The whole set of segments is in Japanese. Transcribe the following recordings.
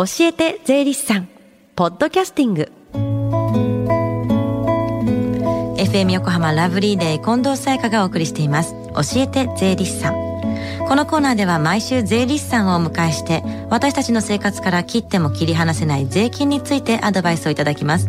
教えて税理士さん。ポッドキャスティング。FM 横浜ラブリーデー近藤沙耶香がお送りしています。教えて税理士さん。このコーナーでは毎週税理士さんをお迎えして私たちの生活から切っても切り離せない税金についてアドバイスをいただきます。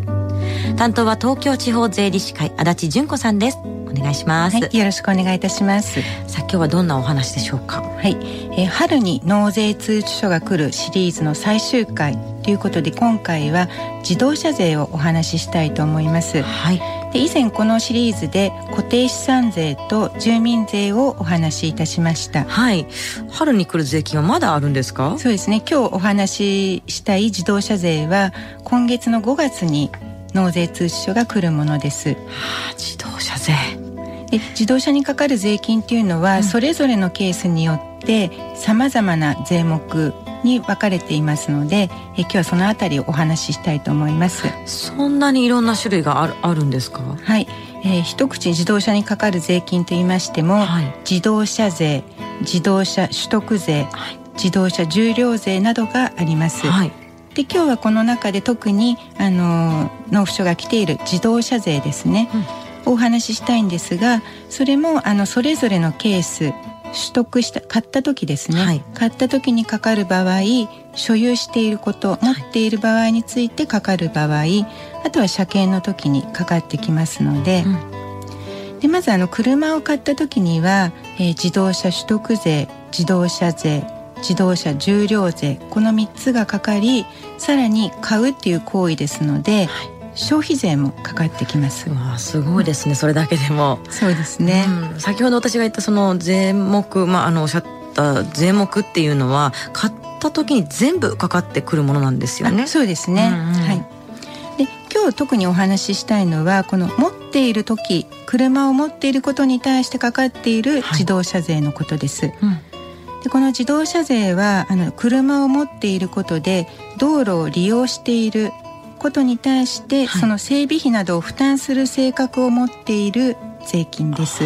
担当は東京地方税理士会足立純子さんです。お願いします、はい、よろしくお願いいたします。さあ今日はどんなお話でしょうか？はい、えー、春に納税通知書が来るシリーズの最終回ということで今回は自動車税をお話ししたいと思います。はい。で以前このシリーズで固定資産税と住民税をお話しいたしました。はい。春に来る税金はまだあるんですか？そうですね。今日お話ししたい自動車税は今月の5月に納税通知書が来るものです、はあ、自動車税で自動車にかかる税金っていうのは、それぞれのケースによってさまざまな税目に分かれていますのでえ今日はそのあたりをお話ししたいと思います。そんなにいろんな種類があるあるんですか？はい、えー、一口自動車にかかる税金といいましても、はい、自動車税自動車取得税、はい、自動車重量税などがあります、はい、で今日はこの中で特にあの納付書が来ている自動車税ですね、うん、お話ししたいんですがそれもあのそれぞれのケース取得した買った時ですね、はい、買った時にかかる場合所有していること持っている場合についてかかる場合、あとは車検の時にかかってきますのでうん、でまずあの車を買った時には、えー、自動車取得税自動車税自動車重量税この3つがかかりさらに買うっていう行為ですので、はい消費税もかかってきます。わあすごいですねそれだけでも。そうですね、うん、先ほど私が言ったその税目まああのおっしゃった税目っていうのは買った時に全部かかってくるものなんですよね。そうですね、うんうん、はい。で今日特にお話ししたいのはこの持っている時車を持っていることに対してかかっている自動車税のことです、はいうん。でこの自動車税はあの車を持っていることで道路を利用していることに対して、はい、その整備費などを負担する性格を持っている税金です。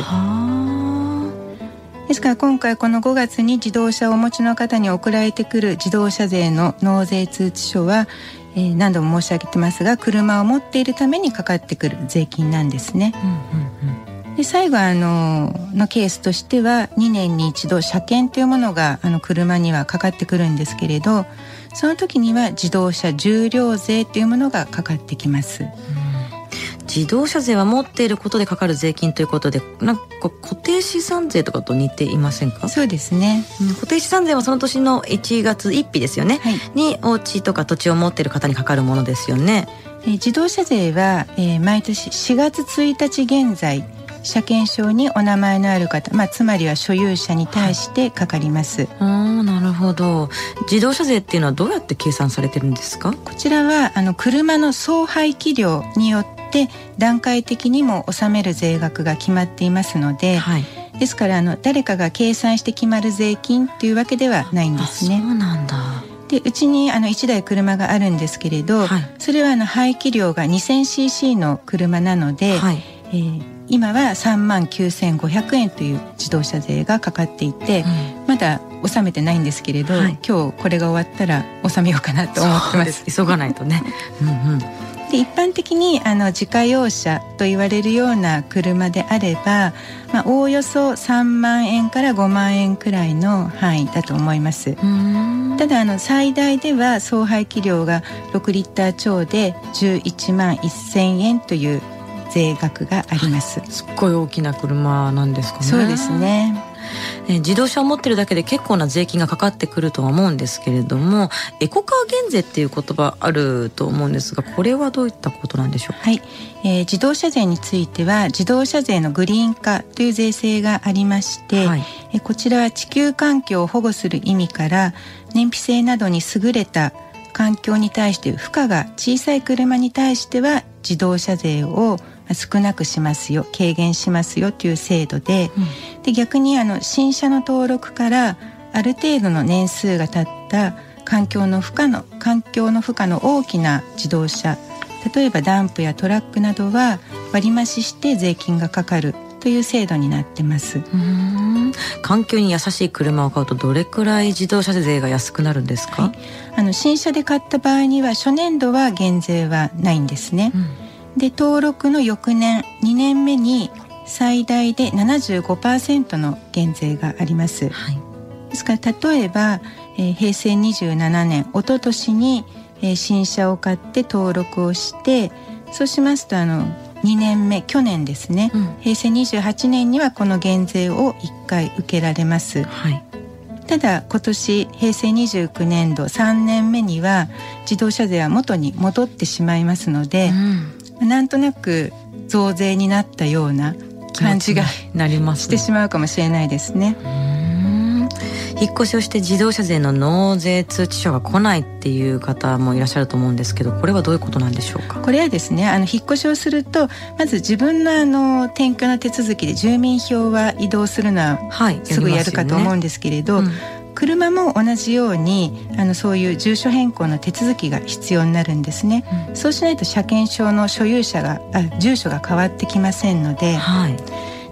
ですから今回この5月に自動車をお持ちの方に送られてくる自動車税の納税通知書は、えー、何度も申し上げてますが車を持っているためにかかってくる税金なんですね。うんうんうん、で最後あののケースとしては2年に一度車検というものがあの車にはかかってくるんですけれどその時には自動車重量税というものがかかってきます。自動車税は持っていることでかかる税金ということでなんか固定資産税とかと似ていませんか？そうですね、固定資産税はその年の1月1日ですよね、はい、にお家とか土地を持っている方にかかるものですよね、えー、自動車税は、えー、毎年4月1日現在車検証にお名前のある方、まあ、つまりは所有者に対してかかります。あなるほど。自動車税っていうのはどうやって計算されてるんですか？こちらはあの車の総排気量によって段階的にも納める税額が決まっていますので、はい、ですからあの誰かが計算して決まる税金というわけではないんですね。そうなんだ。でうちにあの1台車があるんですけれど、はい、それはあの排気量が 2000cc の車なので、はい、えー今は3万9500円という自動車税がかかっていて、うん、まだ納めてないんですけれど、はい、今日これが終わったら納めようかなと思ってます。急がないとね。うん、うん。で一般的にあの自家用車と言われるような車であれば、まあ、おおよそ3万円から5万円くらいの範囲だと思います。ただあの最大では総排気量が6リッター超で11万1000円という税額があります。すっごい大きな車なんですかね。そうですね。え自動車を持ってるだけで結構な税金がかかってくるとは思うんですけれどもエコカー減税っていう言葉あると思うんですがこれはどういったことなんでしょう？はい、えー、自動車税については自動車税のグリーン化という税制がありまして、はい、えこちらは地球環境を保護する意味から燃費性などに優れた環境に対して負荷が小さい車に対しては自動車税を少なくしますよ軽減しますよという制度でうん、で逆にあの新車の登録からある程度の年数が経った環境の負荷の環境の負荷の大きな自動車例えばダンプやトラックなどは割増して税金がかかるという制度になってます。環境に優しい車を買うとどれくらい自動車税が安くなるんですか、はい、あの新車で買った場合には初年度は減税はないんですね、うん、で登録の翌年2年目に最大で75%の減税があります、はい、ですから例えば、えー、平成27年一昨年に、えー、新車を買って登録をしてそうしますとあの2年目去年ですね、うん、平成28年にはこの減税を1回受けられます、はい、ただ今年平成29年度3年目には自動車税は元に戻ってしまいますので、うん、なんとなく増税になったような感じがなりますしてしまうかもしれないですね。引っ越しをして自動車税の納税通知書が来ないっていう方もいらっしゃると思うんですけどこれはどういうことなんでしょうか？これはですねあの引っ越しをするとまず自分のあの転居の手続きで住民票は移動するのは、はい、すぐやるかと思うんですけれど、うん車も同じようにあのそういう住所変更の手続きが必要になるんですね、うん、そうしないと車検証の所有者があ住所が変わってきませんので、はい、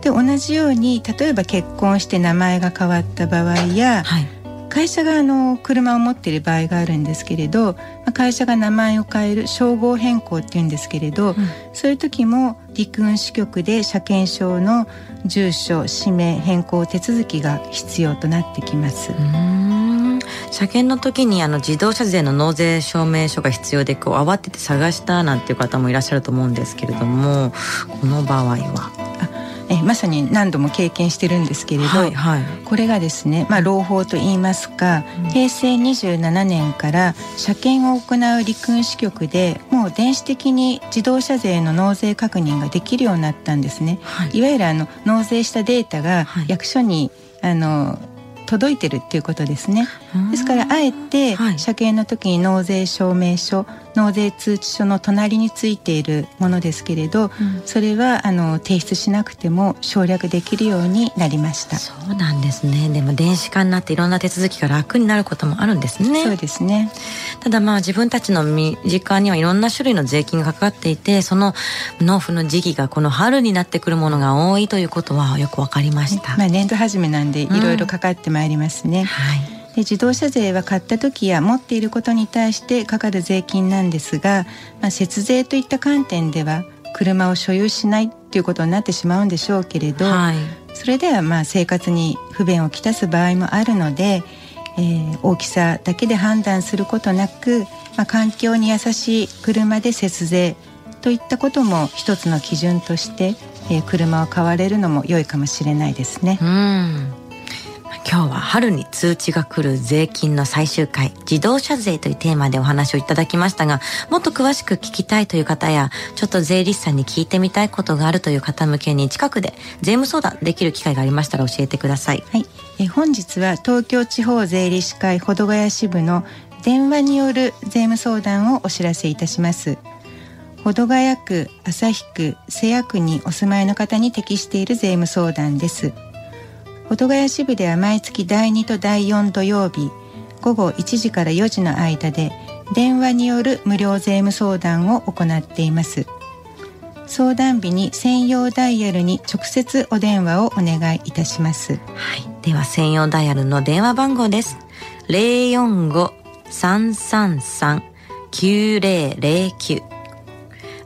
で同じように例えば結婚して名前が変わった場合や、はい、会社があの車を持っている場合があるんですけれど会社が名前を変える称号変更っていうんですけれど、うん、そういう時も陸運支局で車検証の住所氏名変更手続きが必要となってきます。車検の時にあの自動車税の納税証明書が必要でこう慌てて探したなんていう方もいらっしゃると思うんですけれどもこの場合は。えまさに何度も経験してるんですけれど、はいはい、これがですね、まあ、朗報といいますか、うん、平成27年から車検を行う陸運支局でもう電子的に自動車税の納税確認ができるようになったんですね。はい、いわゆるあの納税したデータが役所に、あの届いてるっていうことですね。ですからあえて車検の時に納税証明書、納税通知書の隣についているものですけれど、うん、それはあの提出しなくても省略できるようになりました。そうなんですね。でも電子化になっていろんな手続きが楽になることもあるんですね。そうですね。ただまあ自分たちの身近にはいろんな種類の税金がかかっていてその納付の時期がこの春になってくるものが多いということはよくわかりました、まあ、年度始めなんでいろいろかかってまいりますね、うん、はいで自動車税は買った時や持っていることに対してかかる税金なんですが、まあ、節税といった観点では車を所有しないっていうことになってしまうんでしょうけれど、はい、それではまあ生活に不便をきたす場合もあるので、えー、大きさだけで判断することなく、まあ、環境に優しい車で節税といったことも一つの基準として、えー、車を買われるのも良いかもしれないですね。うん今日は春に通知が来る税金の最終回、自動車税というテーマでお話をいただきましたが、もっと詳しく聞きたいという方や、ちょっと税理士さんに聞いてみたいことがあるという方向けに近くで税務相談できる機会がありましたら教えてください。はい。え本日は東京地方税理士会保土ヶ谷支部の電話による税務相談をお知らせいたします。保土ヶ谷区、旭区、瀬谷区にお住まいの方に適している税務相談です。保土ヶ谷支部では毎月第2と第4土曜日午後1時から4時の間で電話による無料税務相談を行っています。相談日に専用ダイヤルに直接お電話をお願いいたします。はい。では専用ダイヤルの電話番号です。045-333-9009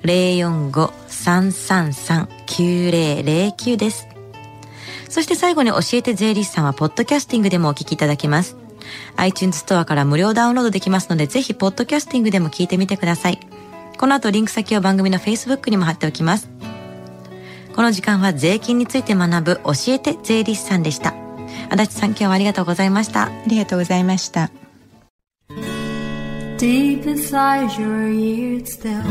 045-333-9009です。そして最後に教えて税理士さんは、ポッドキャスティングでもお聞きいただけます。iTunes ストアから無料ダウンロードできますので、ぜひ、ポッドキャスティングでも聞いてみてください。この後、リンク先を番組の Facebook にも貼っておきます。この時間は税金について学ぶ教えて税理士さんでした。足立さん今日はありがとうございました。ありがとうございました。Deep inside your ears still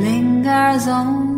lingers on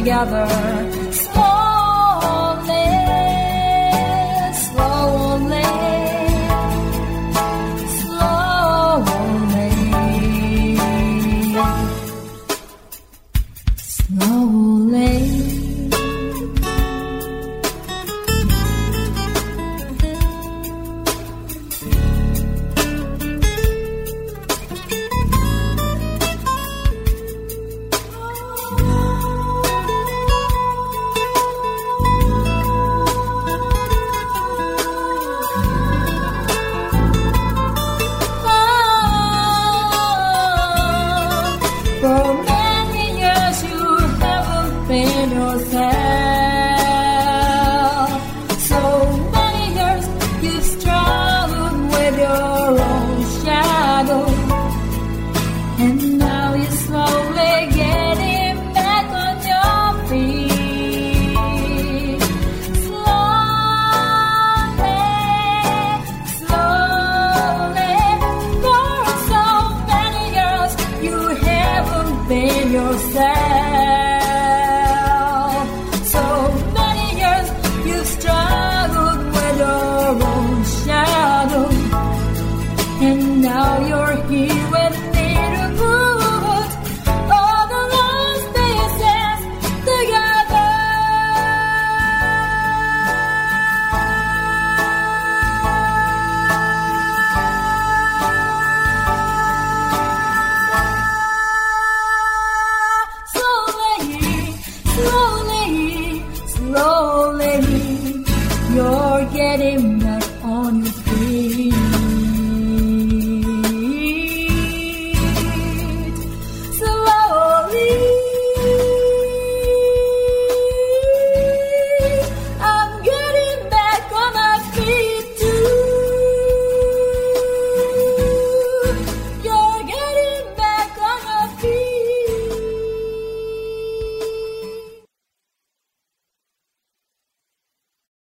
Together.